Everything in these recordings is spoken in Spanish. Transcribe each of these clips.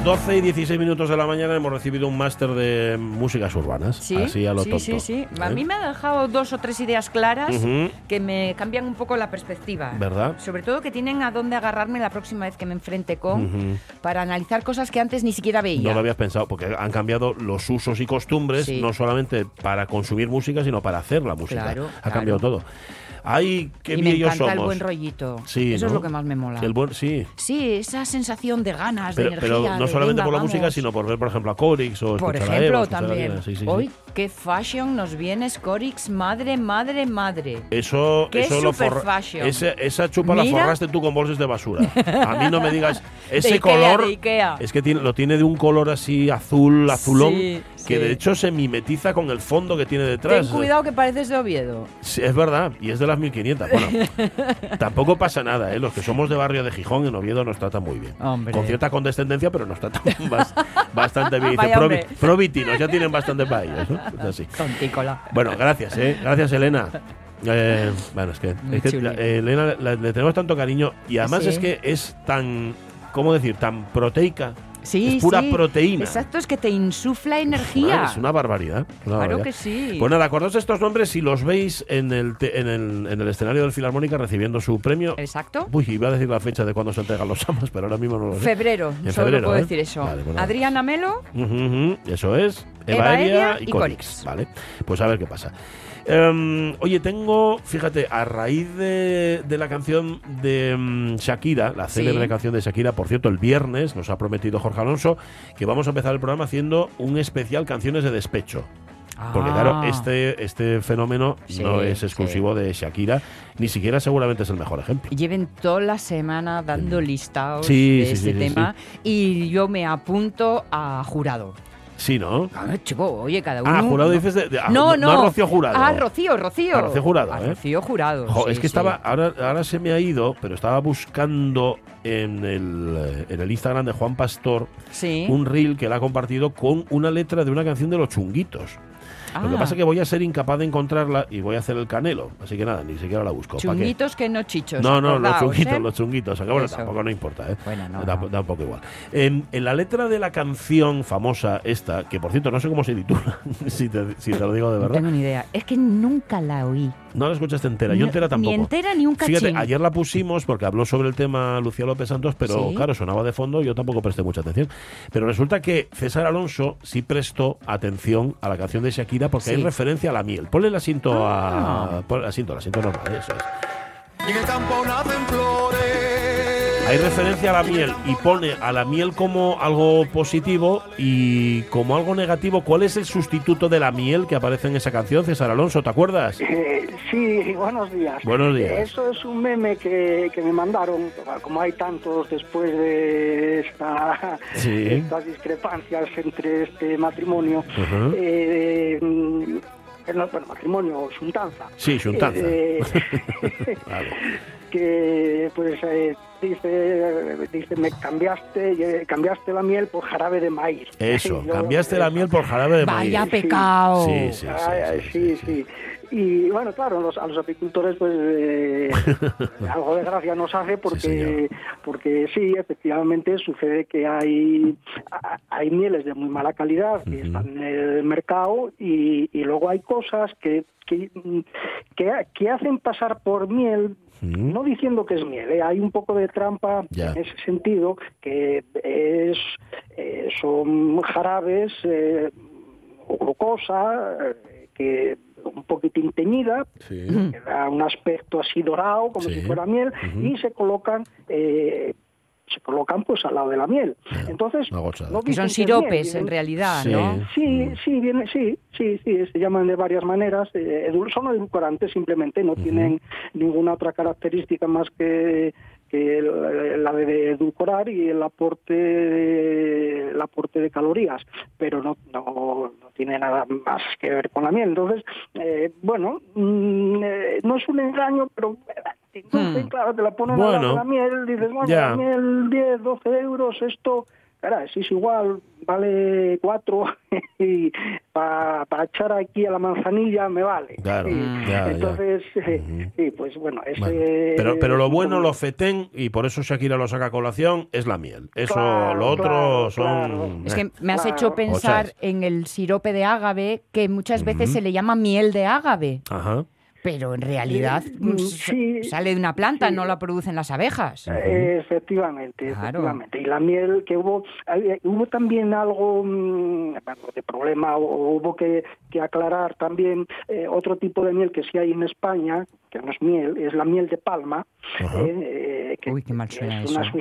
Las 12 y 16 minutos de la mañana hemos recibido un máster de músicas urbanas. Sí, así a lo sí, tonto. sí, sí. A ¿eh? mí me ha dejado dos o tres ideas claras que me cambian un poco la perspectiva. ¿Verdad? Sobre todo que tienen a dónde agarrarme la próxima vez que me enfrente con para analizar cosas que antes ni siquiera veía. No lo habías pensado, porque han cambiado los usos y costumbres, Sí. no solamente para consumir música, sino para hacer la música. Claro, ha claro. cambiado todo. Ay, qué y me viejos encanta el somos. buen rollito. Sí, Eso es lo que más me mola. El buen, sí. Sí, esa sensación de ganas, Pero, de pero energía. no de, solamente venga, por la vamos. música, sino por ver, por ejemplo, a Corix o Por a ejemplo, Eva, escuchar a también. Sí, sí. Hoy, qué fashion nos viene Scorix, madre, madre, madre. Eso, Qué eso lo fashion. ese- esa chupa la Mira. forraste tú con bolsas de basura. A mí no me digas ese Ikea, color. de Ikea. Es que tiene, lo tiene de un color así azul, azulón, Sí, que de hecho se mimetiza con el fondo que tiene detrás. Ten cuidado que pareces de Oviedo. Sí, es verdad, y es de las 1500. Bueno, tampoco pasa nada, ¿eh? Los que somos de barrio de Gijón, en Oviedo, nos tratan muy bien. Hombre. Con cierta condescendencia, pero nos tratan bas- bastante bien. Provitinos, ya tienen bastante para ellos, ¿no? Es así. Tontícola. Bueno, gracias, ¿eh? Gracias, Elena. Eh, bueno, es que, es que chuli. la- eh, Elena la- le tenemos tanto cariño y además Sí. es que es tan, ¿cómo decir? Tan proteica. Sí, es pura sí. proteína. Exacto, es que te insufla Ah, energía. Es una barbaridad. una Claro barbaridad. que sí. Pues nada, acordaos estos nombres si los veis en el, te- en el, en el escenario del Filarmónica recibiendo su premio. Exacto. Uy, iba a decir la fecha de cuando se entregan los amas, pero ahora mismo no lo sé. Febrero, En solo febrero, puedo ¿eh? decir eso. Vale, pues. Adriana Melo, Eso es. Eva, Eva Eria y, y Corix. Corix. Vale. Pues a ver qué pasa. Em, oye, tengo, fíjate, a raíz de, de la canción de mm, Shakira, la Sí. célebre canción de Shakira, por cierto, el viernes nos ha prometido Jorge Alonso que vamos a empezar el programa haciendo un especial canciones de despecho. Porque Ah. claro, este, este fenómeno Sí, no es exclusivo de Shakira, ni siquiera seguramente es el mejor ejemplo. lleven toda la semana dando listados Sí, de este tema y yo me apunto a jurado. Sí, ¿no? A ver, chico, oye, cada uno. Ah, jurado dices de, de- ah, No, no. a Rocío Jurado. Ah, Rocío, Rocío. A Rocío Jurado, A ¿eh? Rocío Jurado. Jo, sí, es que sí. estaba, ahora, ahora se me ha ido, pero estaba buscando en el, eh, en el Instagram de Juan Pastor Sí. un reel que él ha compartido con una letra de una canción de los chunguitos. Lo que Ah, pasa es que voy a ser incapaz de encontrarla y voy a hacer el canelo. Así que nada, ni siquiera la busco. Chunguitos que no chichos. No, no, los chunguitos, ¿eh? los chunguitos. Bueno, Eso. tampoco no importa, ¿eh? Bueno, no, da, no. da un poco igual. En, en la letra de la canción famosa esta, que por cierto no sé cómo se titula, si, te, si te lo digo de No verdad. tengo ni idea. Es que nunca la oí. No la escuchaste entera, yo entera tampoco. Ni entera ni un cachín. Fíjate, ayer la pusimos porque habló sobre el tema Lucía López Santos, pero Sí. claro, sonaba de fondo, yo tampoco presté mucha atención. Pero resulta que César Alonso sí prestó atención a la canción de Shakira porque Sí. hay referencia a la miel. Ponle el asiento Ah. a. Ponle el asiento, el asiento normal, eso es. Y en el campo nacen flores. Hay referencia a la miel y pone a la miel como algo positivo y como algo negativo. ¿Cuál es el sustituto de la miel que aparece en esa canción, César Alonso? ¿Te acuerdas? Eh, sí, buenos días. Buenos días. Eso es un meme que, que me mandaron, como hay tantos después de esta- Sí. estas discrepancias entre este matrimonio. Ujú. eh, mm, eh, no, bueno, matrimonio, juntanza. Sí, Xuntanza. Eh, Vale. Que pues eh, dice, dice, me cambiaste, eh, cambiaste la miel por jarabe de maíz. Eso, yo- cambiaste la miel por jarabe de maíz. Vaya Sí. pecado. Sí, sí, sí, sí, sí, sí, sí. Y bueno, claro, los- a los apicultores pues eh, algo de gracia nos hace Sí, porque señor. porque sí, efectivamente sucede que hay a- hay mieles de muy mala calidad que están en el mercado y, y luego hay cosas que que, que, que hacen pasar por miel No diciendo que es miel, ¿eh? hay un poco de trampa en ese sentido, que es eh, son jarabes eh, o glucosa, eh, que un poquitín teñida, Sí. que da un aspecto así dorado, como Sí. si fuera miel, y se colocan eh, se colocan pues al lado de la miel. Entonces, no Que son miel, siropes, en realidad, Sí. ¿no? Sí, sí, viene, sí, sí, sí, se llaman de varias maneras. eh, edul- son edulcorantes simplemente, no tienen ninguna otra característica más que, la de edulcorar y el aporte de, el aporte de calorías, pero no, no, no tiene nada más que ver con la miel. Entonces, eh, bueno, mm, eh, no es un engaño, pero entonces, Hmm. claro, te la ponen Bueno, de la miel, dices, bueno, ya. la miel 10, 12 euros, esto, cara, si es igual, vale 4 y para echar aquí a la manzanilla me vale. Claro, ya, ya. Entonces, eh, Ujú. sí, pues bueno, ese... Bueno, pero, pero lo bueno, lo fetén, y por eso Shakira lo saca a colación, es la miel. Eso, Claro, lo otro claro, son... claro. Es eh. que me has Claro. hecho pensar en el sirope de ágave, que muchas veces se le llama miel de ágave, Ajá. Pero en realidad Sí, mm, sí, sale de una planta, sí. no la producen las abejas. Eh, Efectivamente, Claro. efectivamente. Y la miel que hubo, hay- hubo también algo mm, bueno, de problema, o hubo que, que aclarar también eh, otro tipo de miel que sí hay en España, que no es miel, es la miel de palma. Eh, eh, que- Uy, qué mal suena es una eso. Mm,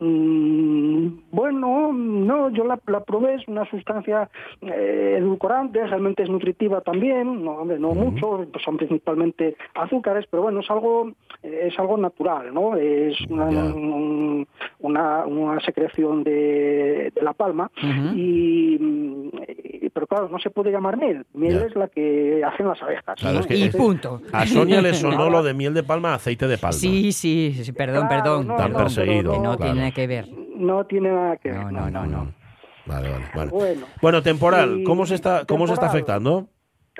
bueno, no, yo la, la probé, es una sustancia eh, edulcorante, realmente es nutritiva también, no, hombre, no mucho, pues son principalmente azúcares, pero bueno, es algo eh, es algo natural, ¿no? Es una, un- una, una secreción de, de la palma y, mm, y- pero claro, no se puede llamar miel, miel Ya. es la que hacen las abejas. Claro, ¿no? es que- Y punto. A Sonia le sonó lo de miel de palma, aceite de palma. Sí, sí, sí, perdón, Claro, perdón. no, Tan perseguido, Que no claro. tiene que ver. no tiene nada que ver. No, no, no, no. Vale, vale, vale. Bueno. Bueno, temporal, ¿cómo se está, cómo se está afectando?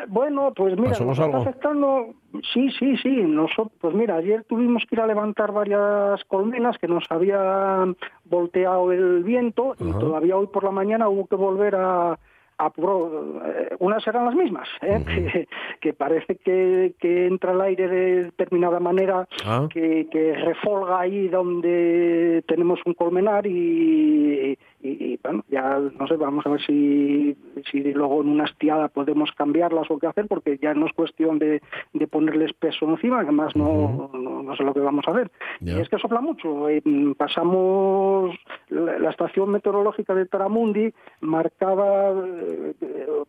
Bueno, pues mira, ¿Pasamos nos está algo? afectando, sí, sí, sí, nosotros, pues mira, ayer tuvimos que ir a levantar varias colmenas que nos habían volteado el viento y todavía hoy por la mañana hubo que volver a, a pro- eh, unas eran las mismas, ¿eh? que, que parece que, que entra el aire de determinada manera, Ah. que, que refolga ahí donde tenemos un colmenar y, y, y, bueno, ya no sé, vamos a ver si, si luego en una estiada podemos cambiarlas o qué hacer, porque ya no es cuestión de, de ponerles peso encima, que más no, no, no sé lo que vamos a hacer. Y es que sopla mucho. eh, pasamos, la, la estación meteorológica de Taramundi marcaba, eh,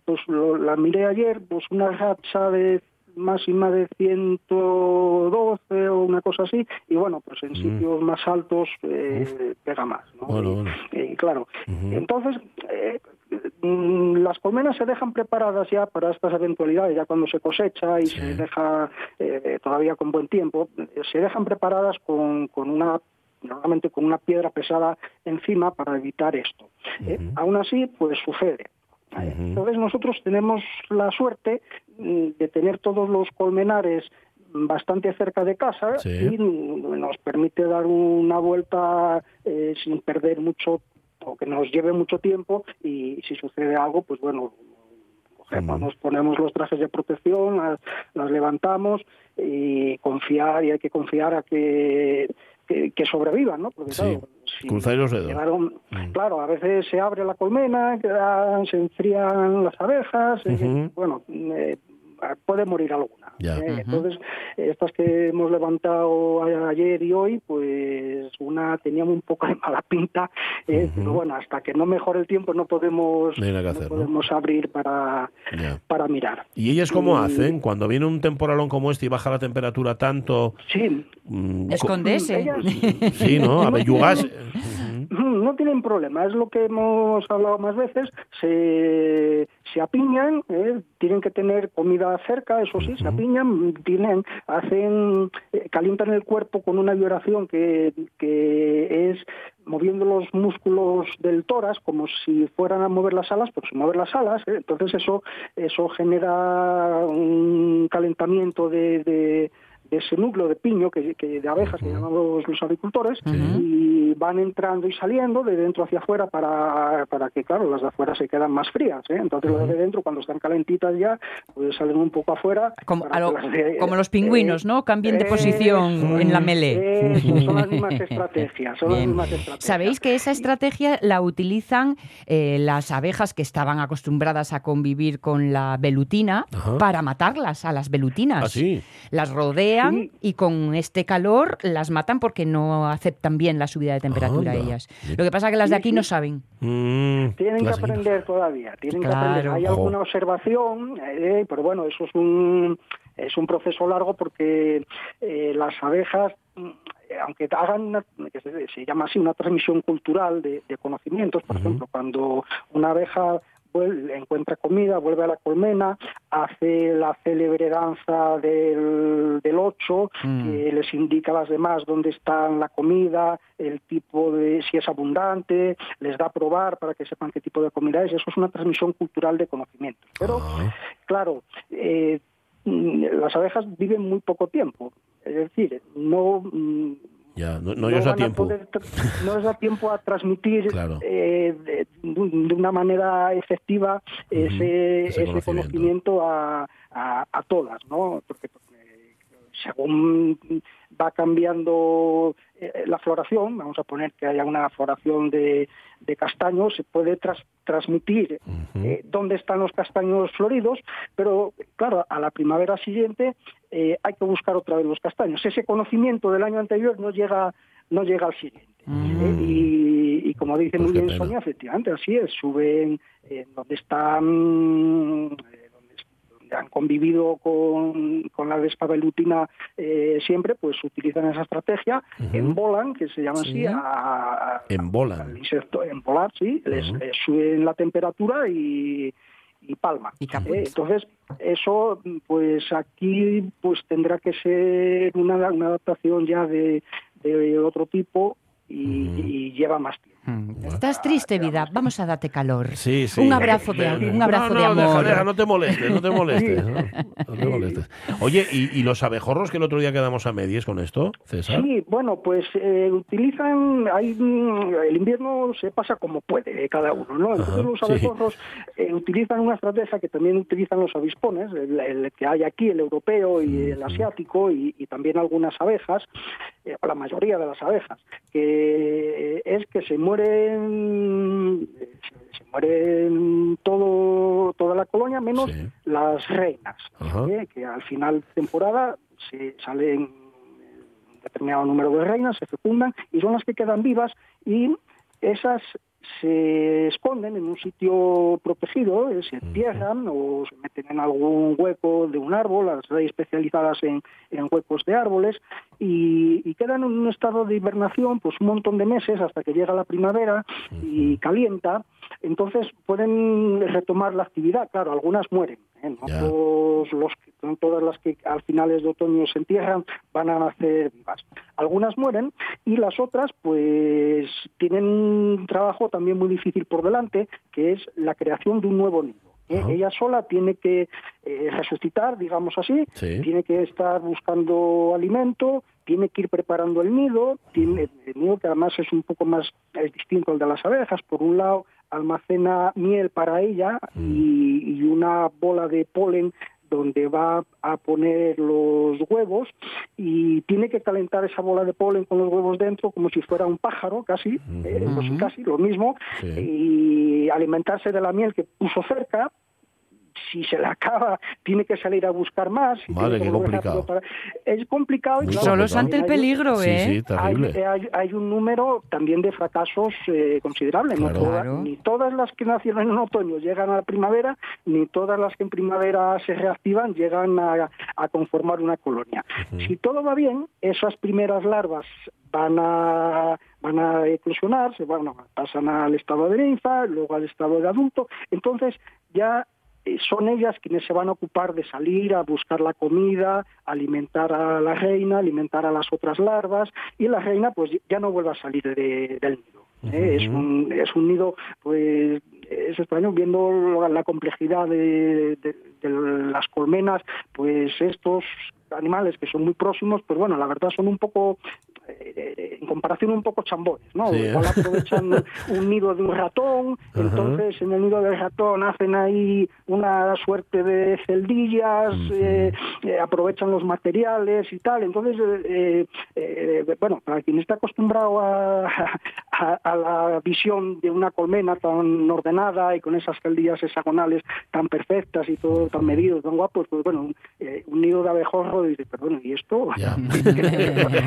pues lo- la miré ayer, pues una racha de máxima de 112 o una cosa así y bueno pues en sitios más altos eh, pega más ¿no? Bueno, bueno. claro entonces eh, mm, las colmenas se dejan preparadas ya para estas eventualidades ya cuando se cosecha y Sí. se deja eh, todavía con buen tiempo eh, se dejan preparadas con, con una normalmente con una piedra pesada encima para evitar esto. Ujú. aún así pues sucede Entonces nosotros tenemos la suerte mm, de tener todos los colmenares bastante cerca de casa Sí. y nos permite dar una vuelta eh, sin perder mucho o que nos lleve mucho tiempo. Y si sucede algo pues bueno cogemos, nos ponemos los trajes de protección las, las levantamos y confiar y hay que confiar a que que, que sobrevivan, ¿no? Porque Sí. claro, si Cruzáis los dedos. llegaron- Mm. Claro, a veces se abre la colmena, quedan- se enfrían las abejas, eh, bueno, eh, puede morir alguna. Ya. ¿eh? Entonces, estas que hemos levantado a- ayer y hoy, pues una teníamos un poco de mala pinta, eh, pero bueno, hasta que no mejore el tiempo no podemos, No podemos abrir para, para mirar. ¿Y ellas cómo Y- hacen? Cuando viene un temporalón como este y baja la temperatura tanto... Sí, mm. Ellas- Sí, ¿no? No tienen problema, es lo que hemos hablado más veces. Se, se apiñan, ¿eh? tienen que tener comida cerca, eso sí, se apiñan, tienen, hacen, eh, calientan el cuerpo con una vibración que, que es moviendo los músculos del tórax como si fueran a mover las alas, pero sin mover las alas. ¿eh? Entonces eso, eso genera un calentamiento de, de de ese núcleo de piño que, que de abejas que llaman los, los agricultores y van entrando y saliendo de dentro hacia afuera para, para que, claro, las de afuera se quedan más frías. ¿eh? Entonces las de dentro, cuando están calentitas ya, pues salen un poco afuera. Como, lo- de- como los pingüinos, eh, ¿no? Cambien de eh, posición en la melee. eso, son las mismas estrategias. Son las Bien. mismas estrategias. Sabéis que esa estrategia la utilizan eh, las abejas que estaban acostumbradas a convivir con la velutina Ajá. para matarlas a las velutinas. ¿Ah, sí? Las rodean Sí. y con este calor las matan porque no aceptan bien la subida de temperatura Anda. ellas. Lo que pasa es que las de aquí no saben. Mm, Tienen que aprender todavía, tienen que aprender. Hay alguna observación, eh, pero bueno, eso es un es un proceso largo porque eh, las abejas, mm, aunque hagan una, que se, se llama así una transmisión cultural de, de conocimientos, por ejemplo, cuando una abeja vuelve- encuentra comida, vuelve a la colmena, hace la célebre danza del, del ocho, Mm. que les indica a las demás dónde está la comida, el tipo de, si es abundante, les da a probar para que sepan qué tipo de comida es. Eso es una transmisión cultural de conocimientos. Pero, Ah. claro, eh, mm, las abejas viven muy poco tiempo. Es decir, no... Ya, no, no ellos a van tiempo. poder no les da tiempo a transmitir Claro. eh, de, de una manera efectiva ese, ese ese conocimiento. conocimiento a, a, a todas, ¿no? Porque eh, según va cambiando eh, la floración, vamos a poner que haya una floración de, de castaños, se puede tras- transmitir eh, dónde están los castaños floridos, pero claro, a la primavera siguiente eh, hay que buscar otra vez los castaños. Ese conocimiento del año anterior no llega, no llega al siguiente. Eh, y, y como dice Pues muy bien. Sonia, efectivamente, así es, suben eh, donde están, eh, donde, han convivido con, con la vespa velutina eh, siempre, pues utilizan esa estrategia, embolan, que se llama Sí. así, a, a- Embolan. al insecto, embolar, sí, les, Ujú. les suben la temperatura y, y palma. Y. Eh, entonces, eso, pues aquí pues tendrá que ser una, una adaptación ya de, de otro tipo y, y lleva más tiempo. Mm. Estás triste, vida. Vamos a darte calor. Sí, sí. Un abrazo de, un abrazo no, de no, amor. Deja, deja, no te molestes, no te molestes. ¿no? No te molestes. Oye, ¿y, y los abejorros que el otro día quedamos a medias con esto, César? Sí, bueno, pues eh, utilizan, hay, mm, el invierno se pasa como puede eh, cada uno, ¿no? Entonces Ajá, los sí. abejorros eh, utilizan una estrategia que también utilizan los avispones, el, el que hay aquí, el europeo y el asiático, y, y también algunas abejas, eh, o la mayoría de las abejas, que eh, es que se mueren, eh, se, mueren todo, toda la colonia menos Sí. las reinas. ¿eh? que al final de temporada se salen un determinado número de reinas, se fecundan y son las que quedan vivas y esas se esconden en un sitio protegido, eh, se entierran o se meten en algún hueco de un árbol, las hay especializadas en, en huecos de árboles y, y quedan en un estado de hibernación pues un montón de meses hasta que llega la primavera y calienta, entonces pueden retomar la actividad, claro, algunas mueren, ¿eh? no todos los no todas las que al finales de otoño se entierran van a nacer vivas. Algunas mueren y las otras pues tienen un trabajo también muy difícil por delante, que es la creación de un nuevo nido. ¿eh? Ella sola tiene que eh, resucitar, digamos así, Sí. tiene que estar buscando alimento, tiene que ir preparando el nido, tiene el nido que además es un poco más es distinto al de las abejas. Por un lado, almacena miel para ella y, y una bola de polen donde va a poner los huevos y tiene que calentar esa bola de polen con los huevos dentro como si fuera un pájaro, casi, eh, casi lo mismo, Sí. y alimentarse de la miel que puso cerca. Si se le acaba, tiene que salir a buscar más. y Madre, tiene que qué complicado. para- Es complicado. y Muy claro, Solos ante el hay- peligro, ¿eh? sí, hay, terrible. hay- hay un número también de fracasos eh, considerable. No Claro. toda- Claro. ni todas las que nacieron en otoño llegan a la primavera, ni todas las que en primavera se reactivan llegan a, a conformar una colonia. Si todo va bien, esas primeras larvas van a van a eclosionar, se van, pasan al estado de ninfa, luego al estado de adulto, entonces ya eh, son ellas quienes se van a ocupar de salir a buscar la comida, alimentar a la reina, alimentar a las otras larvas y la reina pues ya no vuelve a salir de- del nido. ¿eh? es, un, es un nido pues es extraño viendo la, la complejidad de, de- de las colmenas, pues estos animales que son muy próximos, pues bueno, la verdad son un poco, eh, en comparación un poco chambones, ¿no? Sí, ¿eh? Igual aprovechan un nido de un ratón, Ajá. entonces en el nido del ratón hacen ahí una suerte de celdillas, eh, eh, aprovechan los materiales y tal, entonces, bueno, para quien está acostumbrado a, a- a la visión de una colmena tan ordenada y con esas celdillas hexagonales tan perfectas y todo tan medido, tan guapos, pues bueno, un, eh, un nido de abejorro dice, perdón, ¿y esto? ¿Qué? Hombre.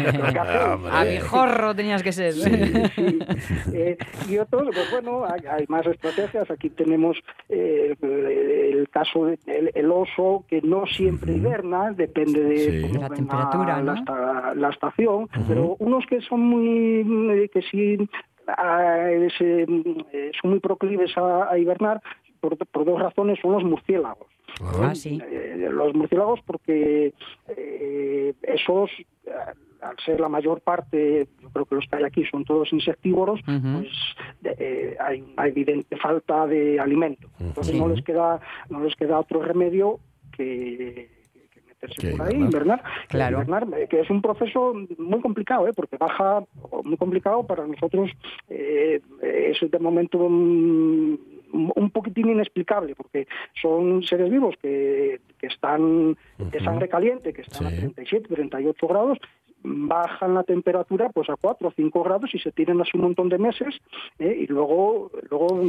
Abejorro tenías que ser. Sí. Eh, y otros, pues bueno, hay, hay más estrategias. Aquí tenemos eh, el, caso del el oso, que no siempre hiberna, depende de Sí. La temperatura, ¿no? la, esta- la estación, pero unos que son muy, eh, que sí ah, eh, son muy proclives a, a hibernar, por, por dos razones, son los murciélagos. Ah, sí. Eh, los murciélagos porque eh, esos eh, al ser la mayor parte yo creo que los que hay aquí son todos insectívoros pues eh, hay una evidente falta de alimento entonces no les queda no les queda otro remedio que, que meterse Que por ahí invernar, Claro. Hibernar, eh, que es un proceso muy complicado, ¿eh? porque baja, muy complicado para nosotros, eh, es de momento un, un poquitín inexplicable, porque son seres vivos que, que están de sangre caliente, que están Sí. a 37, 38 grados, bajan la temperatura pues a 4 o 5 grados y se tienen así un montón de meses ¿eh? y luego luego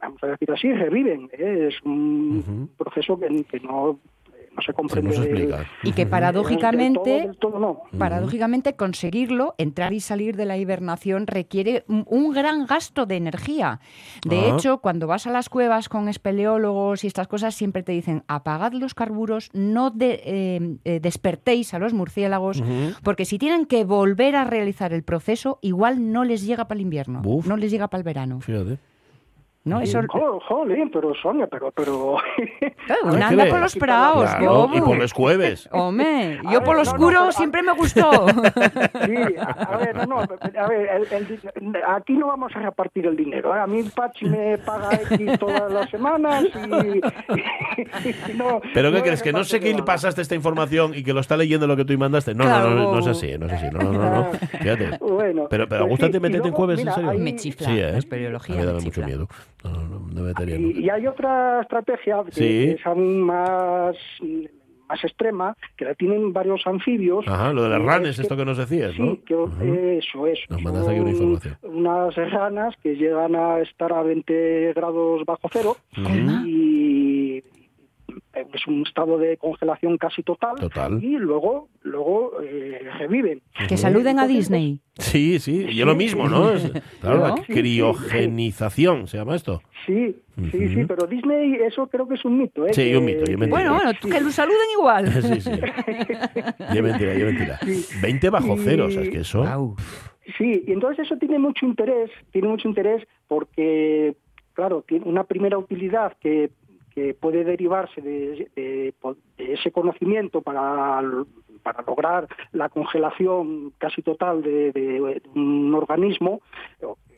vamos a decir así reviven ¿eh? es un proceso que, que no no se Se comprende explica. Y que del paradójicamente, todo, del todo no. paradójicamente conseguirlo, entrar y salir de la hibernación requiere un, un gran gasto de energía. De Ah. hecho, cuando vas a las cuevas con espeleólogos y estas cosas, siempre te dicen apagad los carburos, no de- eh, eh, despertéis a los murciélagos, porque si tienen que volver a realizar el proceso, igual no les llega para el invierno, no les llega para el verano. Fíjate. ¿No? Eso, Jo- Jolín, pero Sonia, pero... pero... Claro, ¿Qué uno anda por los praos, Claro, y por los jueves. Hombre, yo ver, por lo no, no, oscuro siempre me gustó. Sí, a, ver, no, no, a ver, el- el- aquí no vamos a repartir el dinero. ¿eh? A mí Pachi me paga X todas las semanas y, no... ¿Pero qué no crees? ¿Que no sé le pasaste esta información y que lo está leyendo lo que tú mandaste? No, Claro. no, no, no es así, no es así. No, no, no. no. Fíjate. Bueno, Pero, pero pues ¿gusta sí, te y meterte en jueves, en serio? hay- Me chifla Sí, ¿eh? la espeleología. Mí me dame mucho miedo. No, no, no, no me metería. no. Y, y hay otra estrategia que Sí. es aún más, más extrema, que la tienen varios anfibios. Ajá, lo de las y ranes, es esto que nos decías, ¿no? Sí, que, eso es. Nos mandas aquí una información. Unas ranas que llegan a estar a 20 grados bajo cero y es un estado de congelación casi total. Total. Y luego, luego eh, reviven. Que saluden a Disney. Sí, sí, y es lo mismo, ¿no? Es- claro, la criogenización se llama esto. Sí, sí, sí, pero Disney, eso creo que es un mito. ¿eh? Sí, Que- un mito, yo Bueno, bueno, que lo saluden igual. Sí, sí. Y es mentira, y es mentira. 20 bajo Y- cero, o sea, es que eso. Sí, y entonces eso tiene mucho interés, tiene mucho interés porque, claro, tiene una primera utilidad que, que puede derivarse de, ese conocimiento para, para lograr la congelación casi total de, de un organismo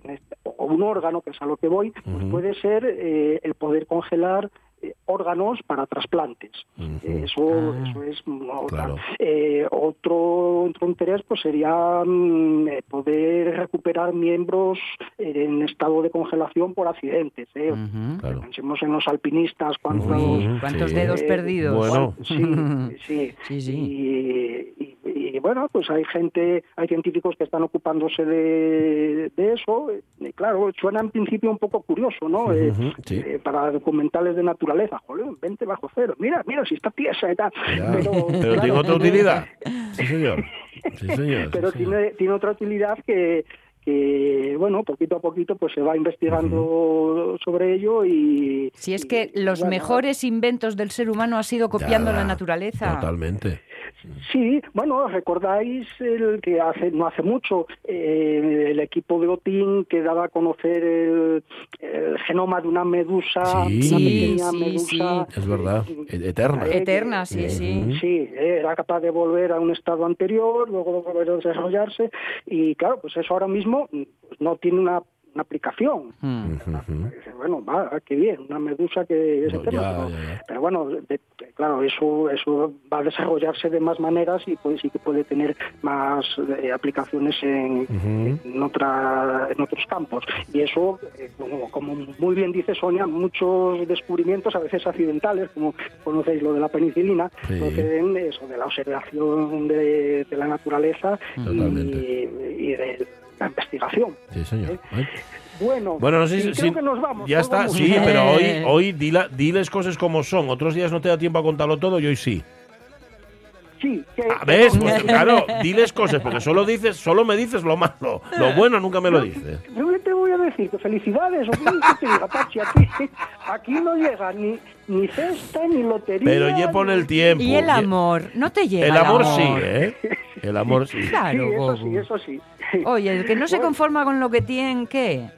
o, este- o un órgano, que es a lo que voy, pues puede ser eh, el poder congelar eh, órganos para trasplantes. Eh, Eso, Ah. eso es. Claro. Eh, otro, otro interés pues sería mm, eh, poder recuperar miembros eh, en estado de congelación por accidentes. ¿eh? Claro. Pensemos en los alpinistas ¿Cuántos sí. dedos eh, perdidos? Bueno. Sí, sí. Sí, sí. Y, y- y, bueno, pues hay gente, hay científicos que están ocupándose de, de eso. Y claro, suena en principio un poco curioso, ¿no? Eh, sí. eh, para documentales de naturaleza, joder, 20 bajo cero. Mira, mira, si está tiesa y tal. Ya. Pero, Pero claro, tiene otra utilidad. Sí, señor. Sí, señor. sí, pero señor. tiene, tiene otra utilidad que, que, bueno, poquito a poquito pues se va investigando sobre ello y... Si es y, que los bueno, mejores inventos del ser humano ha sido copiando Ya, la naturaleza. Totalmente. Sí, bueno, recordáis el que hace no hace mucho eh, el equipo de Otin que daba a conocer el, el genoma de una medusa, Sí. una Sí, pequeña sí, medusa. Es verdad. e- Eterna. Eh, Eterna, sí, sí. Sí, eh, era capaz de volver a un estado anterior, luego de volver a desarrollarse y claro, pues eso ahora mismo no tiene una una aplicación. Mm. Dice, Bueno, va, qué bien, una medusa que es No, eterna, ya, pero, ya, ya. pero bueno, de- claro, eso eso va a desarrollarse de más maneras y pues sí que puede tener más eh, aplicaciones en, en otra en otros campos. Y eso, eh, como, como muy bien dice Sonia, muchos descubrimientos, a veces accidentales, como conocéis lo de la penicilina, Sí. proceden de eso, de la observación de, de la naturaleza y, Totalmente. y de la investigación. Sí, señor. ¿eh? Bueno, Bueno, no sé si. creo si- que nos vamos. Ya nos está, vamos. sí, pero hoy, Eh. hoy dila- diles cosas como son. Otros días no te da tiempo a contarlo todo y hoy sí. Sí, que, A ver, pues, claro, diles cosas, porque solo dices, solo me dices lo malo. Lo bueno nunca me lo dices. Yo te voy a decir, que felicidades, o qué te diga, Pachi, aquí, aquí no llega ni, ni cesta ni lotería. Pero ya pone el tiempo. Y el amor, no te llega El amor sí, ¿eh? El amor sí. Sí, Claro, eso Gogu. sí, eso sí. Oye, el que no se conforma con lo que tiene, ¿qué?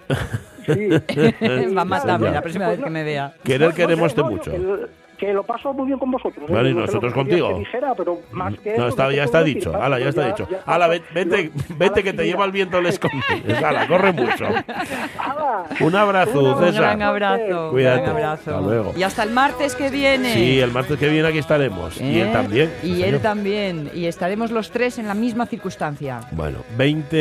Sí. Va a matarme Ya. la próxima Pues vez que me vea. Querer No, queremos no, no, mucho. Que, que lo paso muy bien con vosotros. ¿eh? Vale, y No te lo nosotros contigo. Pero más que No, eso, está, ya está decir, dicho. Hala, ya está dicho. ya Hala, paso- ve- vete, vete a que te lleva el viento el escondite. Hala, corre mucho. Un abrazo, Un Un César. gran abrazo. Cuídate. Un abrazo. Hasta luego. Y hasta el martes que viene. Sí, el martes que viene aquí estaremos. Y él ¿Eh? también. Y él señor. también. Y estaremos los tres en la misma circunstancia. Bueno, 20,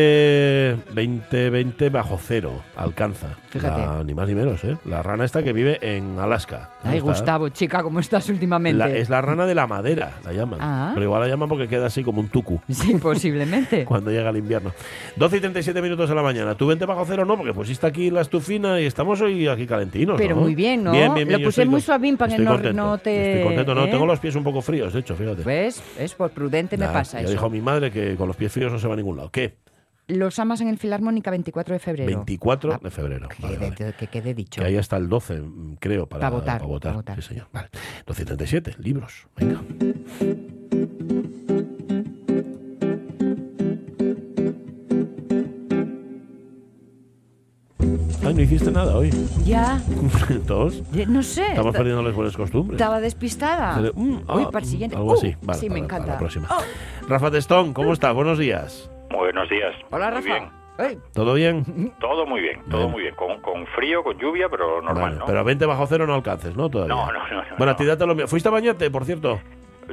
20, 20 bajo cero alcanza. Fíjate. La- ni más ni menos, ¿eh? La rana esta que vive en Alaska. Ay, Está- Gustavo, chica, ¿cómo estás últimamente? La- es la rana de la madera, la llaman. Ah. Pero igual la llaman porque queda así como un tucu Sí, posiblemente. cuando llega el invierno. 12 y 37 minutos de la mañana. ¿Tú 20 bajo cero no? Porque pusiste aquí la estufina y estamos hoy aquí calentinos. Pero ¿no? muy bien, ¿no? Bien, bien, bien, Lo puse muy suavín para que no- contento, no te- Estoy contento. No, ¿eh? tengo los pies un poco fríos, de hecho, fíjate. ¿Ves? Es por prudente me pasa ya eso. dijo mi madre que con los pies fríos no se va a ningún lado. ¿Qué? Los amas en el Filarmónica 24 de febrero. 24 Ah, de febrero. Que Vale, que quede dicho. Que ahí hasta el 12, mm, creo, para, Pa' votar, para votar. pa' votar. Sí, señor. Vale. 12 y 37, libros. Venga. Ay, no hiciste nada hoy. Ya, Todos. no sé. Estamos esta- perdiendo las buenas costumbres. Estaba despistada. Mm, Uy, ah, para el siguiente. Algo Uh, así. Vale, sí, me para- para encanta. la próxima. Oh, Rafa Testón, ¿cómo estás? Buenos días. Buenos días. hola, Muy Rafa. bien. ¿Todo bien? Todo muy bien, todo muy bien. Con, con frío, con lluvia, pero normal, Vale, ¿no? Pero 20 bajo cero no alcances, ¿no? Todavía. No, no, no, no, Bueno, no. a ti date lo mío. ¿Fuiste a bañarte, por cierto?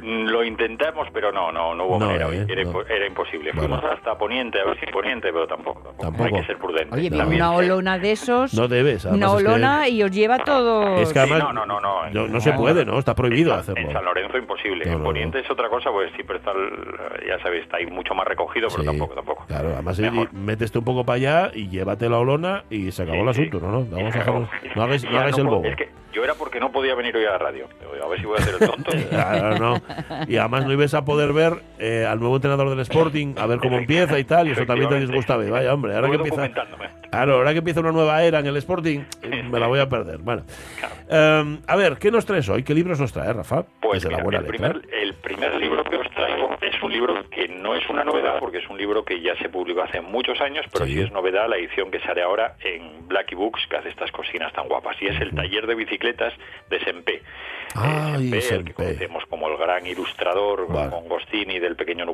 Lo intentamos, pero no, no, no hubo No, manera. eh, era, no. era imposible. Bueno. Fuimos hasta Poniente, a ver si Poniente, pero tampoco. tampoco. Tampoco. Hay que ser prudente. Oye, viene También. una olona de esos. No debes. una es que- olona y os lleva todo. Es que Sí, además no, no, no, no. no, no se puede, ¿no? Está prohibido en hacerlo. En San Lorenzo imposible. No, en no, Poniente es otra cosa, pues siempre está, ya sabes, está ahí mucho más recogido, pero Sí, tampoco, tampoco. Claro, además Mejor. méteste un poco para allá y llévate la olona y se acabó Sí, el sí. asunto, ¿no? no, Vamos a no hagáis, no Ya hagáis el bobo. Es que yo era porque no podía venir hoy a la radio. A ver si voy a hacer el tonto. Claro, no. Y además no ibas a poder ver eh, al nuevo entrenador del Sporting, a ver cómo empieza y tal, y eso también te. Y vaya, hombre, ahora que empieza. Claro, ahora que empieza una nueva era en el Sporting, eh, me la voy a perder. Bueno. Eh, a ver, ¿qué nos traes hoy? ¿Qué libros nos traes, Rafa? Pues la buena el, letra. primer, el primer libro que os traigo es un libro que no es una novedad, porque es un libro que ya se publicó hace muchos años, pero Sí. sí, es novedad la edición que sale ahora en Blacky Books, que hace estas cocinas tan guapas, y es el taller de bicicletas de Sempé. Ay, Sempé, el que conocemos como el gran ilustrador Vale. con Gostini del pequeño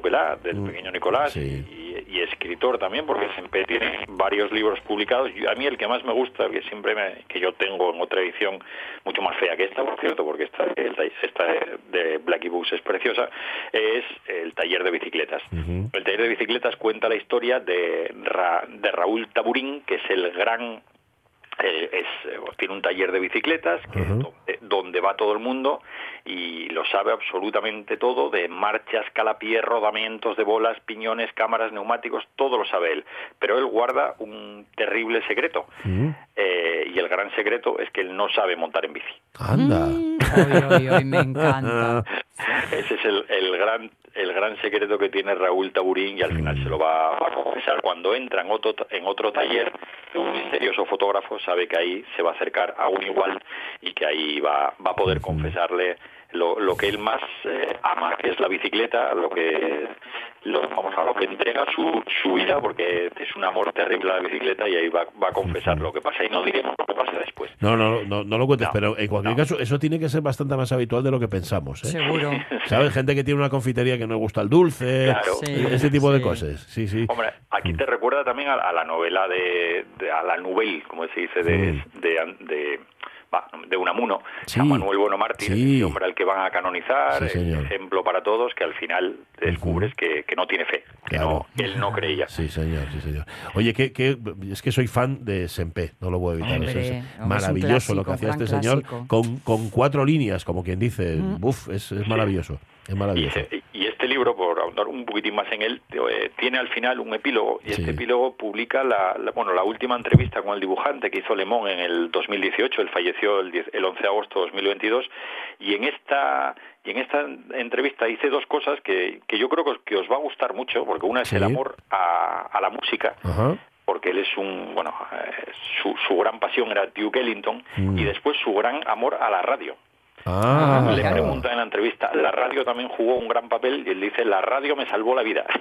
del Mm, pequeño Nicolás, sí. y, y escritor también, porque Sempé tiene varios libros publicados. Yo- a mí el que más me gusta, que siempre me, que yo tengo en otra edición mucho más fea que esta, por cierto, porque esta, esta de Blacky Books es preciosa, es el taller de bicicletas. El taller de bicicletas cuenta la historia de, Ra- de Raúl Taburín, que es el gran eh, es, eh, tiene un taller de bicicletas que es Ujú. donde, donde va todo el mundo y lo sabe absolutamente todo de marchas, calapié, rodamientos de bolas, piñones, cámaras, neumáticos, todo lo sabe él. Pero él guarda un terrible secreto Mm. eh, y el gran secreto es que él no sabe montar en bici. Anda. Mm, Hoy, hoy, hoy, me encanta. Ese es el, el gran el gran secreto que tiene Raúl Taburín y al final se lo va a confesar cuando entra en otro, en otro taller un misterioso fotógrafo sabe que ahí se va a acercar a un igual y que ahí va, va a poder confesarle lo, lo que él más eh, ama, que es la bicicleta, lo que lo, vamos a lo que entrega su, su vida, porque es un amor terrible a la bicicleta y ahí va, va a confesar lo que pasa y no diremos lo que pasa después. No, no, no, no lo cuentes, No, pero en cualquier no. caso, eso tiene que ser bastante más habitual de lo que pensamos. ¿eh? Seguro. ¿Sabes? Gente que tiene una confitería que no le gusta el dulce, Claro. Sí, ese tipo de cosas. Sí, sí. Hombre, aquí te recuerda también a, a la novela de, de- a la nouvelle, como se dice, de, Mm. de, de, va, de Unamuno, Sí. San Manuel Bueno Mártir, Sí. ese hombre al que van a canonizar, Sí, señor. ejemplo para todos, que al final descubres que, que no tiene fe, que Claro. no, que él no creía. Sí, señor, sí, señor. Oye, que, que- es que soy fan de Sempe, no lo puedo evitar. Hombre, es- maravilloso lo que hacía este señor con, con cuatro líneas, como quien dice. Buf, es, es maravilloso. Es maravilloso. y ahondar un poquitín más en él, eh, tiene al final un epílogo y Sí. este epílogo publica la, la- bueno la última entrevista con el dibujante que hizo Lemón en el 2018, él falleció el, 10 el 11 de agosto de 2022 y en esta y en esta entrevista hice dos cosas que, que yo creo que os, que os va a gustar mucho, porque una es Sí. el amor a, a la música, Ajá. porque él es un, bueno, eh, su, su gran pasión era Duke Ellington Mm. y después su gran amor a la radio. Ah, Le claro. pregunta en la entrevista, la radio también jugó un gran papel y él dice, la radio me salvó la vida.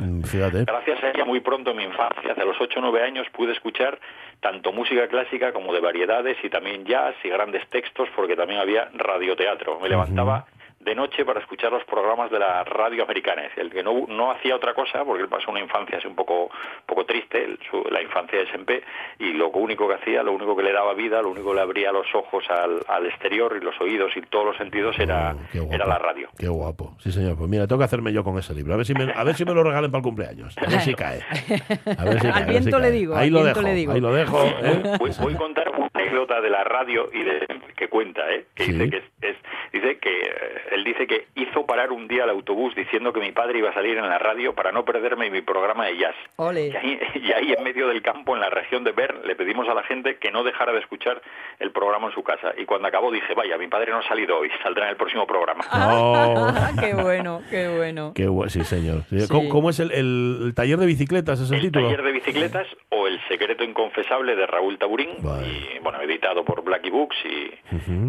Mm, Fíjate. Gracias a ella muy pronto en mi infancia, hacia los 8 o 9 años, pude escuchar tanto música clásica como de variedades y también jazz y grandes textos porque también había radioteatro. Me levantaba de noche para escuchar los programas de la radio americana. Es el que no, no hacía otra cosa porque él pasó una infancia así un poco, poco triste, el- su- la infancia de SMP, y lo único que hacía, lo único que le daba vida, lo único que le abría los ojos al, al exterior y los oídos y todos los sentidos era, Oh, era la radio. Qué guapo. Sí, señor. Pues mira, tengo que hacerme yo con ese libro. A ver si me, a ver si me lo regalen para el cumpleaños. A ver si cae. A ver si Al cae, si viento le digo, Ahí lo dejo. le digo. Ahí lo dejo. ¿eh? Voy, voy a contar una anécdota de la radio y de, que cuenta, ¿eh? que Sí. dice que es, es- dice que eh, él dice que hizo parar un día el autobús diciendo que mi padre iba a salir en la radio para no perderme mi programa de jazz. Ole. Y ahí, y ahí en medio del campo, en la región de Bern, le pedimos a la gente que no dejara de escuchar el programa en su casa. Y cuando acabó dije, vaya, mi padre no ha salido hoy, saldrá en el próximo programa. Oh, qué bueno, qué bueno. qué bueno. Sí, señor. Sí. ¿Cómo, cómo es el, el- el taller de bicicletas? ¿Es el, El título? taller de bicicletas o El secreto inconfesable de Raúl Taburín, Vale. y, bueno, editado por Blackie Books y,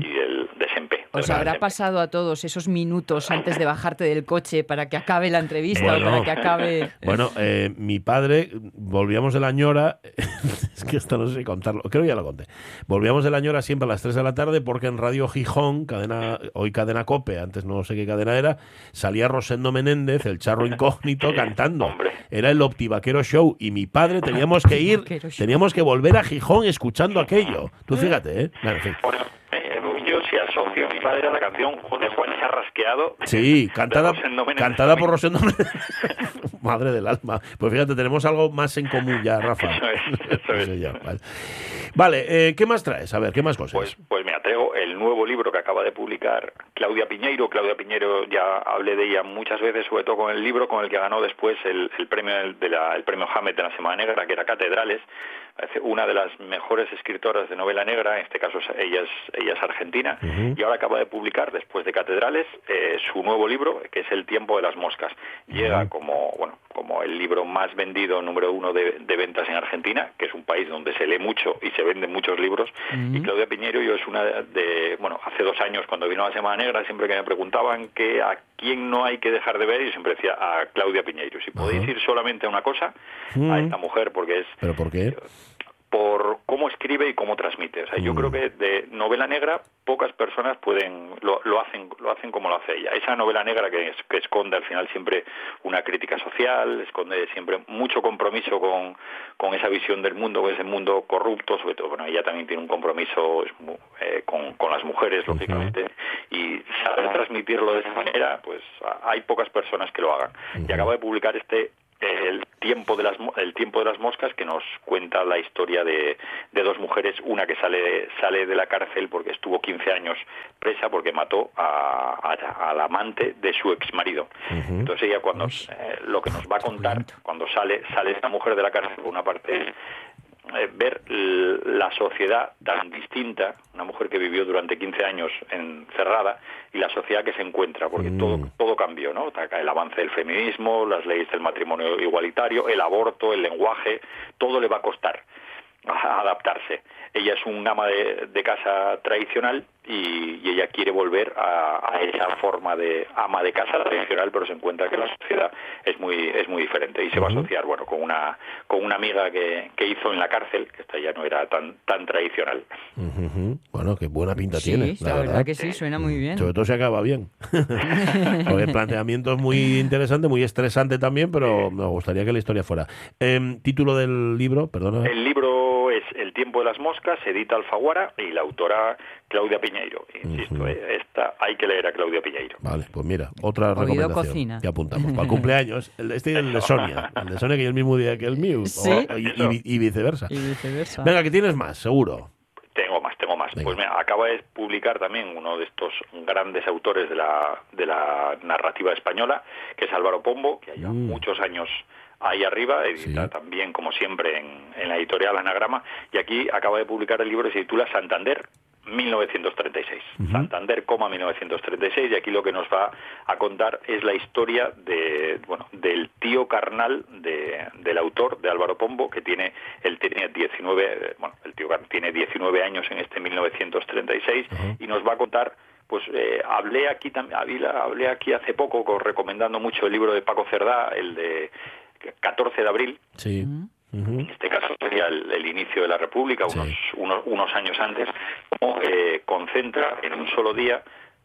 y el de Os habrá pasado a todos esos minutos antes de bajarte del coche para que acabe la entrevista Bueno. o para que acabe. Bueno, eh, mi padre, volvíamos de la ñora, es que esto no sé si contarlo, creo que ya lo conté. Volvíamos de la ñora siempre a las 3 de la tarde porque en Radio Gijón, cadena, hoy cadena Cope, antes no sé qué cadena era, salía Rosendo Menéndez, el charro incógnito, cantando. Hombre. Era el Optivaquero Show y mi padre teníamos que ir, teníamos que volver a Gijón escuchando aquello. Tú fíjate, ¿eh? Bueno, en fin. A mi padre a la canción de Juan Charrasqueado. Sí, cantada, cantada por. Rosendo. Madre del alma. Pues fíjate, tenemos algo más en común ya, Rafa. Eso es, eso es. Ya, vale, Vale, eh, ¿qué más traes? A ver, ¿qué más cosas? Pues, pues me traigo el nuevo de publicar Claudia Piñeiro. Claudia Piñeiro ya hablé de ella muchas veces, sobre todo con el libro con el que ganó después el, el premio de la- el premio Hammett de la Semana Negra, que era Catedrales. Es una de las mejores escritoras de novela negra, en este caso ella es, ella es argentina, y ahora acaba de publicar, después de Catedrales, eh, su nuevo libro, que es El tiempo de las moscas. Llega como, bueno, como el libro más vendido, número uno de, de ventas en Argentina, que es un país donde se lee mucho y se venden muchos libros, y Claudia Piñero yo es una de, bueno, hace dos años cuando vino a la Semana Negra, siempre que me preguntaban que a quién no hay que dejar de ver, yo siempre decía a Claudia Piñeiro. Si podéis Ajá. ir solamente a una cosa, Mm. a esta mujer, porque es ¿Pero por qué? Por cómo escribe y cómo transmite. O sea, yo Mm. creo que de novela negra pocas personas pueden lo, lo hacen lo hacen como lo hace ella. Esa novela negra que, es- que esconde al final siempre una crítica social, esconde siempre mucho compromiso con, con esa visión del mundo, con ese mundo corrupto, sobre todo, bueno, ella también tiene un compromiso eh, con, con las mujeres, lógicamente, y saber transmitirlo de esa manera, pues a- hay pocas personas que lo hagan. Y acaba de publicar este el tiempo de las el tiempo de las moscas que nos cuenta la historia de, de dos mujeres una que sale sale de la cárcel porque estuvo 15 años presa porque mató a, a- al amante de su ex marido entonces ella cuando eh, lo que nos va a contar cuando sale sale esta mujer de la cárcel por una parte eh, ver la sociedad tan distinta, una mujer que vivió durante 15 años encerrada, y la sociedad que se encuentra, porque todo, todo cambió, ¿no? El avance del feminismo, las leyes del matrimonio igualitario, el aborto, el lenguaje, todo le va a costar a adaptarse. Ella es un ama de, de casa tradicional y, y ella quiere volver a, a esa forma de ama de casa tradicional, pero se encuentra que la sociedad es muy es muy diferente y se va a asociar bueno con una con una amiga que, que hizo en la cárcel, que esta ya no era tan tan tradicional. Bueno, qué buena pinta Sí, tiene. la verdad que sí, suena muy bien. Sobre todo se acaba bien. El planteamiento es muy interesante, muy estresante también, pero me gustaría que la historia fuera. Em, título del libro, perdona. El libro tiempo de las moscas, edita Alfaguara y la autora Claudia Piñeiro. Insisto, Ujú. eh, esta hay que leer a Claudia Piñeiro. Vale, pues mira, otra Oído recomendación cocina. que apuntamos. Para el cumpleaños, este y el de Sonia. El de Sonia que es el mismo día que el mío. o- Sí. y, y- y viceversa. Y viceversa. Venga, que tienes más, seguro. Tengo más, tengo más. Venga. Pues mira, acaba de publicar también uno de estos grandes autores de la, de la narrativa española, que es Álvaro Pombo, que lleva Mm. muchos años ahí arriba, edita Sí. también, como siempre, en, en la editorial Anagrama, y aquí acaba de publicar el libro que se titula Santander 1936. Ujú. Santander, coma 1936, y aquí lo que nos va a contar es la historia de, bueno, del tío carnal de- del autor, de Álvaro Pombo, que tiene, él tenía 19, eh, bueno, el tío tiene 19 años en este 1936, Ujú. y nos va a contar pues eh, hablé aquí también hablé aquí hace poco co- recomendando mucho el libro de Paco Cerdá el de 14 de abril Sí. En este caso sería el, el inicio de la República, Sí. unos, unos, unos años antes, como eh, concentra en un solo día,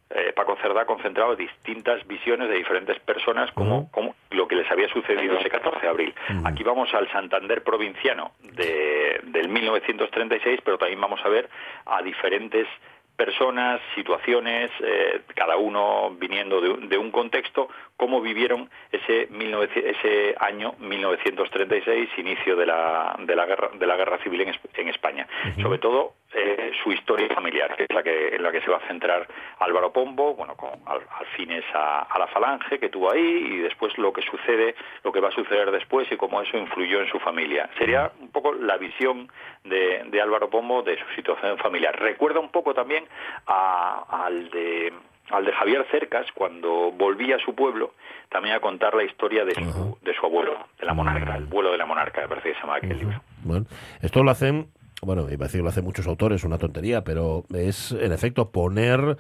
eh, Paco Cerdá concentraba distintas visiones de diferentes personas, como, como lo que les había sucedido ese 14 de abril. Aquí vamos al Santander provinciano de, del 1936, pero también vamos a ver a diferentes personas, situaciones, eh, cada uno viniendo de, un- de un contexto, cómo vivieron ese, 19 ese año 1936, inicio de la, de la, guerra, de la guerra civil en, en España. Sobre todo eh, su historia familiar, que es la que, en la que se va a centrar Álvaro Pombo, bueno, con al, al fines a, a la falange que tuvo ahí y después lo que sucede, lo que va a suceder después y cómo eso influyó en su familia. Sería un poco la visión de, de Álvaro Pombo de su situación familiar. Recuerda un poco también a- al de al de Javier Cercas cuando volvía a su pueblo también a contar la historia de su, de su abuelo, de la monarca, el vuelo de la monarca, me parece que se llama aquel libro. Bueno, esto lo hacen, bueno, me parece que lo hacen muchos autores, una tontería, pero es en efecto poner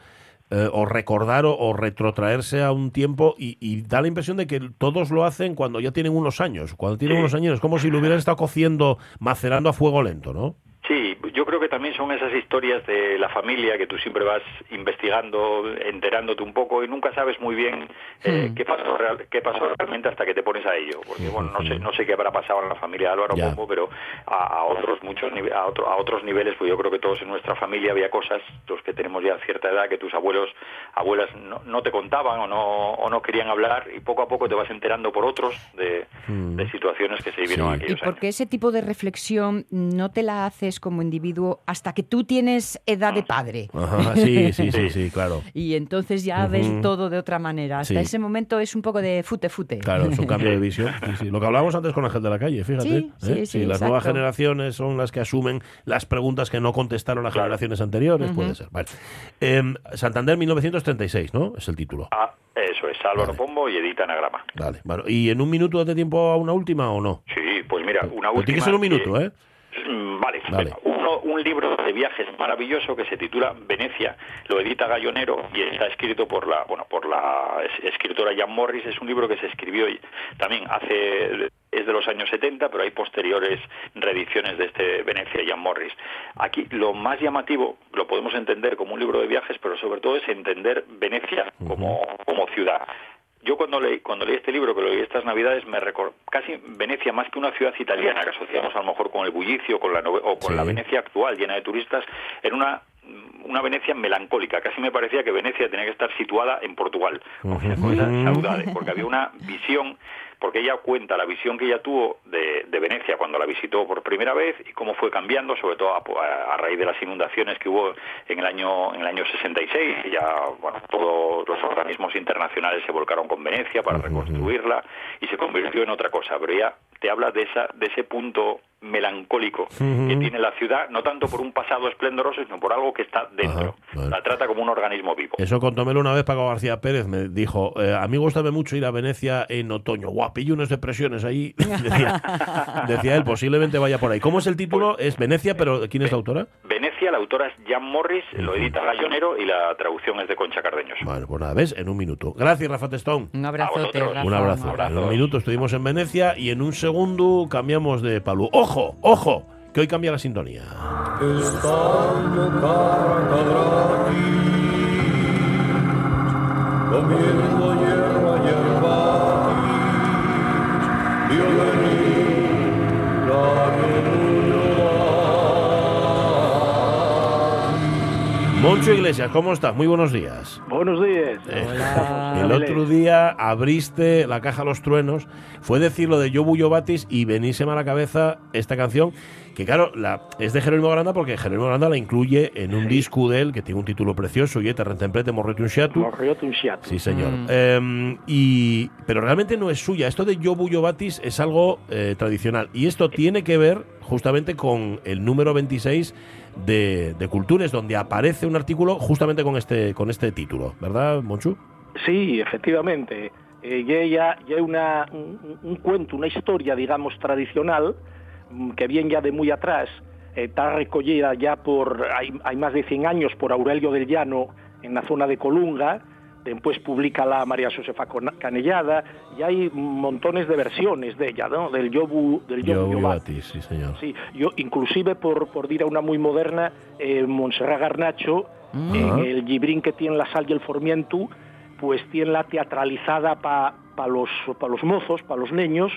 eh, o recordar o, o retrotraerse a un tiempo y, y da la impresión de que todos lo hacen cuando ya tienen unos años. Cuando tienen unos años es como si lo hubieran estado cociendo, macerando a fuego lento, ¿no? Sí, también son esas historias de la familia que tú siempre vas investigando, enterándote un poco y nunca sabes muy bien eh, Hmm. qué pasó real- qué pasó realmente hasta que te pones a ello, porque bueno, no sé no sé qué habrá pasado en la familia de Álvaro. Pombo, pero a, a otros muchos a, otro- a otros niveles, pues yo creo que todos en nuestra familia había cosas, los que tenemos ya cierta edad, que tus abuelos, abuelas no, no te contaban o no o no querían hablar y poco a poco te vas enterando por otros de, Hmm. de situaciones que se vivieron Sí. en ¿Y aquellos por qué ese tipo de reflexión no te la haces como individuo hasta que tú tienes edad de padre? Ajá, sí, sí, sí, sí, claro. Y entonces ya ves todo de otra manera. Hasta Sí. ese momento es un poco de fute fute. Claro, es un cambio de visión. Sí, sí. Lo que hablábamos antes con Ángel de la Calle, fíjate. Sí, sí, ¿eh? sí, las exacto. nuevas generaciones son las que asumen las preguntas que no contestaron las Claro. generaciones anteriores, puede ser. Vale. Em, Santander 1936, ¿no? Es el título. Ah, eso es Álvaro Vale. Pombo y edita Anagrama. Vale. Bueno, ¿y en un minuto date tiempo a una última o no? Sí, pues mira, una Pero última. tiene que ser un minuto, que- ¿eh? Mm, Vale, Vale. Uno- un libro de viajes maravilloso que se titula Venecia, lo edita Gallonero y está escrito por la, bueno, por la es- escritora Jan Morris. Es un libro que se escribió también hace es de los años 70, pero hay posteriores reediciones de este Venecia Jan Morris. Aquí lo más llamativo lo podemos entender como un libro de viajes, pero sobre todo es entender Venecia como, como ciudad. Yo cuando leí, cuando leí este libro, que lo leí estas navidades, me recordó casi Venecia más que una ciudad italiana que asociamos a lo mejor con el bullicio con la o con Sí. la Venecia actual llena de turistas, era una una Venecia melancólica. Casi me parecía que Venecia tenía que estar situada en Portugal, con esa- con esa saudade, porque había una visión porque ella cuenta la visión que ella tuvo de, de Venecia cuando la visitó por primera vez y cómo fue cambiando, sobre todo a, raíz de las inundaciones que hubo en el año en el año 66. Y ya, bueno, todos los organismos internacionales se volcaron con Venecia para reconstruirla y se convirtió en otra cosa. Pero ella te habla de esa de ese punto melancólico que tiene la ciudad, no tanto por un pasado esplendoroso, sino por algo que está dentro. Ajá, bueno. La trata como un organismo vivo. Eso contómelo una vez Paco García Pérez. Me dijo, eh, a mí gusta mucho ir a Venecia en otoño. Guau, pillo unas depresiones ahí. decía, decía él, posiblemente vaya por ahí. ¿Cómo es el título? Es Venecia, pero ¿quién es la autora? Venecia, la autora es Jan Morris, lo edita Gallonero y la traducción es de Concha Cardeños. Bueno, pues nada, ¿ves? En un minuto. Gracias, Rafa Testón. Un A abrazote, vosotros. Rafa. Un abrazo. Un abrazo. En un minuto estuvimos en Venecia y en un segundo cambiamos de Palú. ¡Ojo! ¡Ojo! Que hoy cambia la sintonía. Estando Moncho Iglesias, ¿cómo estás? Muy buenos días. Buenos días. Eh, Hola. El otro día abriste la caja a los truenos, fue decir lo de Yo Bullo Batis y veníseme a la cabeza esta canción, que claro, la, es de Jerónimo Granda porque Jerónimo Granda la incluye en un disco de él que tiene un título precioso, y Rentemprete Morrete un Xiatu. Morrió un xiato. Sí, señor. Mm. Eh, y, pero realmente no es suya. Esto de Yo Bullo Batis es algo eh, tradicional. Y esto tiene que ver justamente con el número 26 de, de Cultures, donde aparece un artículo justamente con este, con este título. ¿Verdad, Monchu? Sí, efectivamente. Eh, ya, ya, una, un, un cuento, una historia, digamos, tradicional, mm, que viene ya de muy atrás, eh, está recogida ya por, hay, hay más de 100 años por Aurelio del Llano en la zona de Colunga, después publica la María Josefa Canellada, y hay montones de versiones de ella, ¿no? Del Yobu, del Yo Yobu. Batis, sí, señor. Sí, yo inclusive por, por dir a una muy moderna, eh, Montserrat Garnacho, en el gibrín que tiene la sal y el formiento, pues tiene la teatralizada para los, pa los mozos, para los niños,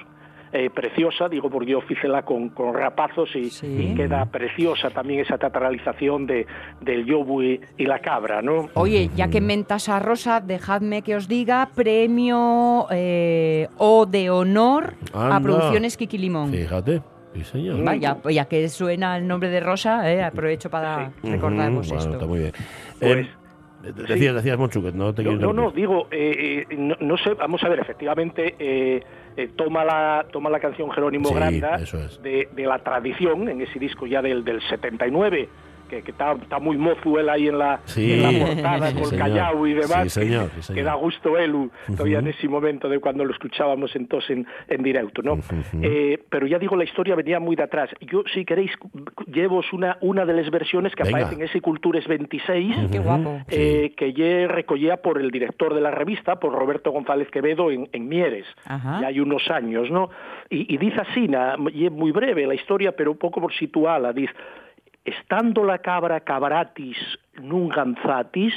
eh, preciosa, digo porque yo fícela con, con rapazos y, Sí. y queda preciosa también esa teatralización de, del yobu y, y la cabra, ¿no? Oye, ya que mentas a Rosa, dejadme que os diga premio eh, O de honor a. Producciones Kiki Limón. Fíjate, sí, señor. Vaya, ya que suena el nombre de Rosa, eh, aprovecho para recordaros Ujú, bueno, esto. está muy bien. Pues, Eh, decías, decías, Monchu, que no te No, no, digo, eh, eh, no, no sé, vamos a ver, efectivamente, eh, eh, toma, la, toma la canción Jerónimo Sí, Granda es. de, de la tradición, en ese disco ya del, del 79, que, que está, está muy mozo él ahí en la, Sí. en la portada Sí, con el señor. callao y demás, Sí, señor, sí, que, señor. que da gusto él, todavía en ese momento de cuando lo escuchábamos entonces en, en directo, ¿no? Eh, pero ya digo, la historia venía muy de atrás. Yo, si queréis, llevo una, una de las versiones que Venga. aparecen en ese Cultures 26, Qué guapo. eh, que ye recogía por el director de la revista, por Roberto González Quevedo en, en Mieres, ya hay unos años, ¿no? Y, y dice así, na- y es muy breve la historia, pero un poco por situarla, dice, estando la cabra cabratis nun ganzatis,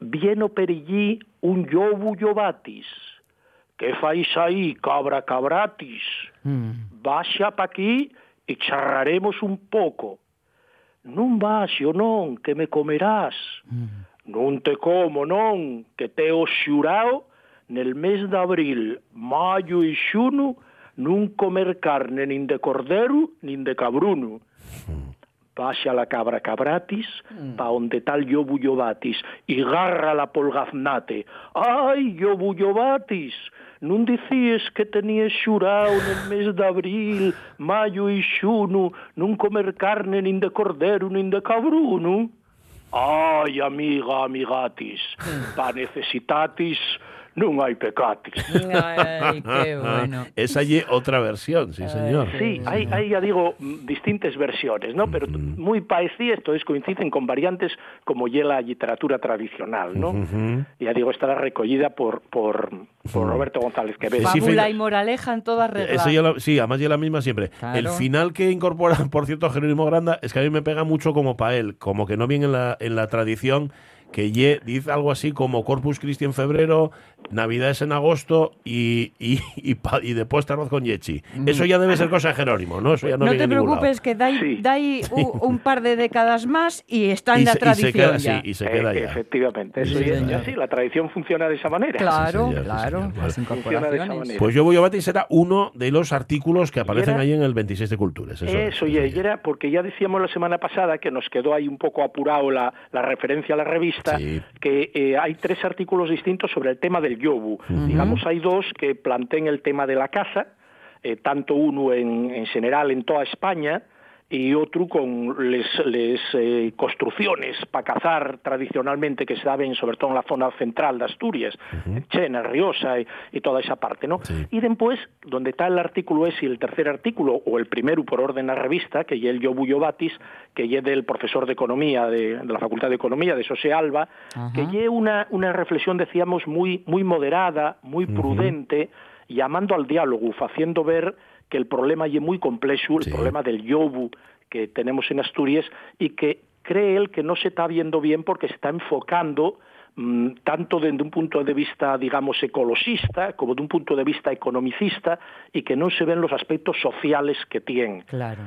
vieno per allí un yobu yobatis. ¿Qué fais ahí, cabra cabratis? Mm. Baixa pa aquí e charraremos un pouco. Non baixo, non, que me comerás. Non te como, non, que te o xurao nel mes de abril, maio e xuno, nun comer carne nin de cordero nin de cabruno. Baixa la cabra cabratis, pa onde tal yobu yobatis, e garra la polgaznate. Ai, yobu yobatis, non dicíes que tenías xurao nel mes de abril, maio e xuno, non comer carne nin de cordero nin de cabruno? Ai, amiga, amigatis, pa necesitatis non hai pecatis. Ay, qué bueno. Es allí otra versión, sí, señor. Sí, hay, hay, ya digo, distintas versiones, ¿no? Pero muy parecidas, todas coinciden con variantes como ya la literatura tradicional, ¿no? Ya digo, estará recogida por, por, por Roberto González Quevedo. Sí, Fábula y moraleja en toda regla. Eso ya la- sí, además ya la misma siempre. Claro. El final que incorpora, por cierto, Jerónimo Granda, es que a mí me pega mucho como para él, como que no viene en la, en la tradición que ye dice algo así como Corpus Christi en febrero, Navidad es en agosto y, y, y, y después arroz con yechi. Eso ya debe ser cosa de Jerónimo, ¿no? Eso ya no, te preocupes, que dai, Sí. dai u- un, par de décadas más y está en Y la se- y se tradición queda ya. así, y se queda Eh, ya. efectivamente, eso Sí, ya es señor. así, la tradición funciona de esa manera. Claro, Sí, señor, sí, claro, Funciona de esa incorporaciones. manera. Pues yo voy a batir será uno de los artículos que aparecen era- ahí en el 26 de Culturas. Eso, es, Eso, y era porque ya decíamos la semana pasada que nos quedó ahí un poco apurado la, la referencia a la revista, Sí. que eh, hay tres artículos distintos sobre el tema del yobu. Digamos, hay dos que plantean el tema de la caza, eh, tanto uno en, en general en toda España, y otro con les, les eh, construcciones para cazar tradicionalmente que se daban sobre todo en la zona central de Asturias, en Chena, Riosa y, y toda esa parte, ¿no? Sí. Y después, donde está el artículo ese y el tercer artículo, o el primero por orden a revista, que es el Yobuyo Batis, que es del profesor de Economía de, de la Facultad de Economía de José Alba, que es una, una reflexión, decíamos, muy, muy moderada, muy prudente, llamando al diálogo, haciendo ver que el problema es muy complejo, el Sí. problema del yobu que tenemos en Asturias y que cree él que no se está viendo bien porque se está enfocando mm, tanto desde un punto de vista, digamos, ecologista como de un punto de vista economicista y que no se ven los aspectos sociales que tiene Claro.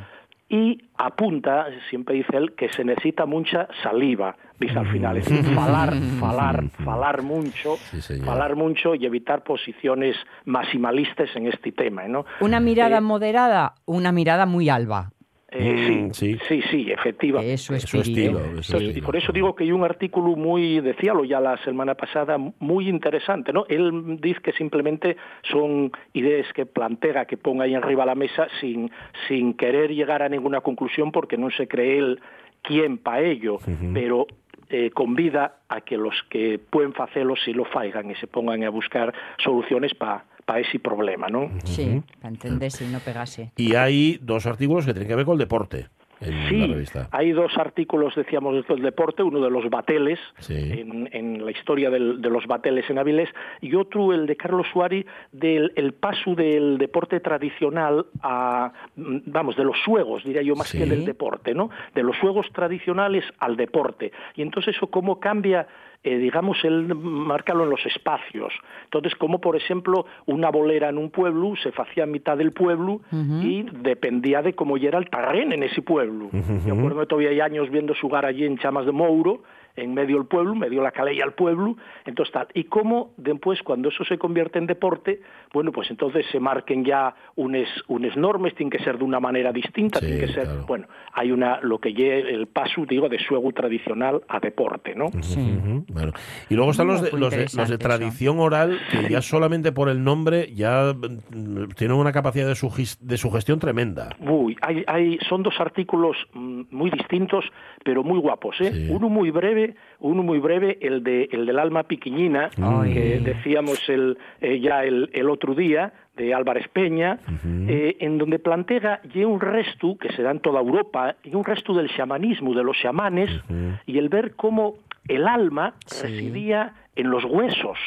Y apunta, siempre dice él, que se necesita mucha saliva, dice al final, es decir, falar, falar, falar mucho, Sí, falar mucho y evitar posiciones maximalistas en este tema, ¿no? Una mirada Eh, moderada, una mirada muy alba. Eh, Mm, sí, sí. sí, sí, efectivamente. Es su Es su espíritu. estilo, es su estilo. por eso digo que hay un artículo muy, decíalo ya la semana pasada, muy interesante, ¿no? Él dice que simplemente son ideas que plantea, que ponga ahí arriba la mesa sin, sin querer llegar a ninguna conclusión porque no se cree él quién para ello, pero eh, convida a que los que pueden hacerlo si lo faigan y se pongan a buscar soluciones para ese problema, ¿no? Sí, para entenderse y no pegase. Y hay dos artículos que tienen que ver con el deporte en la Sí, revista. hay dos artículos, decíamos, del deporte, uno de los bateles, Sí. en, en la historia del- de los bateles en Avilés, y otro, el de Carlos Suárez, del el paso del deporte tradicional a, mm, vamos, de los juegos, diría yo, más Sí. que del deporte, ¿no? De los juegos tradicionales al deporte. Y entonces eso cómo cambia eh, digamos, él márcalo en los espacios. Entonces, como por ejemplo, una bolera en un pueblo se hacía a mitad del pueblo y dependía de cómo era el terreno en ese pueblo. Yo acuerdo que todavía hay años viendo jugar allí en Chamas de Mouro, en medio del pueblo, medio la calella al pueblo, entonces tal. Y cómo después, cuando eso se convierte en deporte, bueno, pues entonces se marquen ya unes, unes normas, tienen que ser de una manera distinta, Sí, tienen que ser, claro. bueno, hay una, lo que lleve el paso, digo, de juego tradicional a deporte, ¿no? Bueno. Y luego están los de, los, de, los de tradición oral, que ya solamente por el nombre ya mm, tienen una capacidad de, de sugestión tremenda. Uy, hay, hay, son dos artículos mm, muy distintos, pero muy guapos. ¿eh? Sí. Uno muy breve, uno muy breve, el de el del alma piquiñina, Ay. que decíamos el, eh, ya el, el otro día, de Álvarez Peña, eh, en donde plantea y un resto que se da en toda Europa, y un resto del xamanismo, de los xamanes, y el ver cómo el alma Sí. residía en los huesos,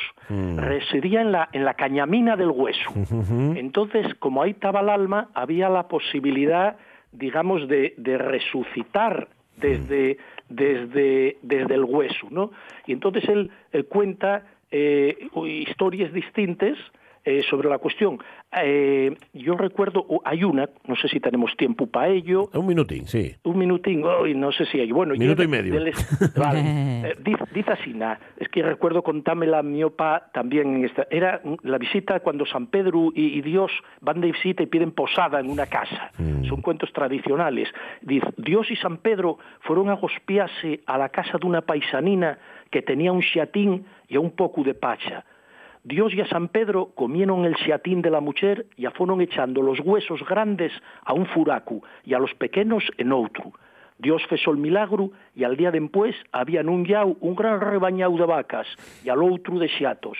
residía en la, en la cañamina del hueso. Entonces, como ahí estaba el alma, había la posibilidad, digamos, de, de resucitar desde, desde, desde el hueso, ¿no? Y entonces él, cuenta eh, historias distintas eh, sobre la cuestión. Eh, yo recuerdo, hay una, no sé si tenemos tiempo para ello, Un minutín, sí. un minutín, hoy no sé si hay. Bueno, Minuto yo- y medio. del- vale. Eh, dice, dice así, na, es que recuerdo contámela mi opa también en esta. Era mm, la visita cuando San Pedro y, y Dios van de visita y piden posada en una casa. Son cuentos tradicionales. Dice, Dios y San Pedro fueron a gospiarse a la casa de una paisanina que tenía un xiatín y a un poco de pacha. Dios y a San Pedro comieron el xiatín de la mujer y a fueron echando los huesos grandes a un furacu y a los pequeños en outro. Dios fezó el milagro y al día después habían un yau, un gran rebañau de vacas y al outro de xiatos.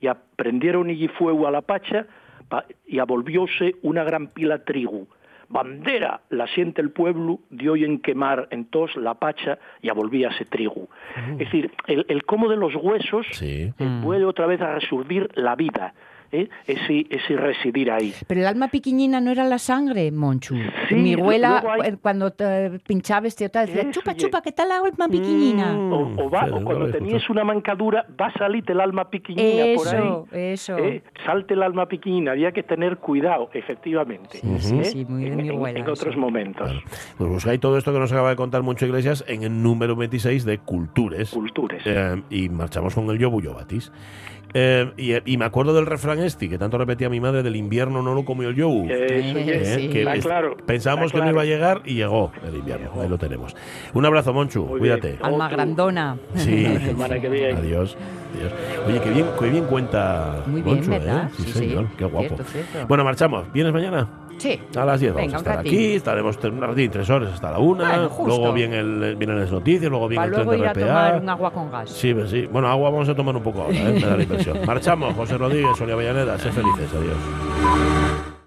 Y aprendieron y fuego a la pacha pa- y avolvióse una gran pila trigo. Bandera la siente el pueblo, dio en quemar en tos la pacha y avolvíase trigo. Es decir, el, el cómo de los huesos Sí. eh, vuelve otra vez a resurgir la vida, ¿eh? ese, ese residir ahí. Pero el alma piquiñina no era la sangre, Monchu. Sí, Mi abuela, hay- cuando te pinchaba este decía, Eso, chupa, chupa, ¿qué tal la alma piquiñina? Mm. O, o va- o cuando tenías una mancadura, va a salir el alma piquiñina por Eso, ahí. eso. ¿eh? Salte el alma piquiñina, había que tener cuidado, efectivamente. Sí, sí, ¿eh? sí, muy de en, mi en- abuela, en otros eso. momentos. Pues buscáis todo esto que nos acaba de contar Moncho Iglesias en el número 26 de Cultures. Cultures. Eh, y marchamos con el Yobu Yobatis. Eh, y, y me acuerdo del refrán este, que tanto repetía mi madre, del invierno no lo comió el yo. Eso, Eh, yes, sí. que claro. pensábamos está que no iba a llegar y llegó el invierno. Ahí lo tenemos. Un abrazo, Monchu. Muy Cuídate. bien. Alma Otro. grandona. Sí. Que. Adiós. Adiós. Oye, qué bien, qué bien cuenta Muy Monchu. ¿eh? Sí, Sí, sí. señor. Qué guapo. Cierto, cierto. Bueno, marchamos. ¿Vienes mañana? Sí. A las 10 vamos Venga, a un estar ratín. aquí, estaremos un ratín, tres horas hasta la una, Bueno, justo. luego viene el, vienen las noticias, luego viene Para el tren luego de ir a RPA. tomar un agua con gas. Sí, pues sí. Bueno, agua vamos a tomar un poco ahora, ¿eh? me da la impresión. Marchamos, José Rodríguez, Sonia Avellaneda, sé felices, adiós.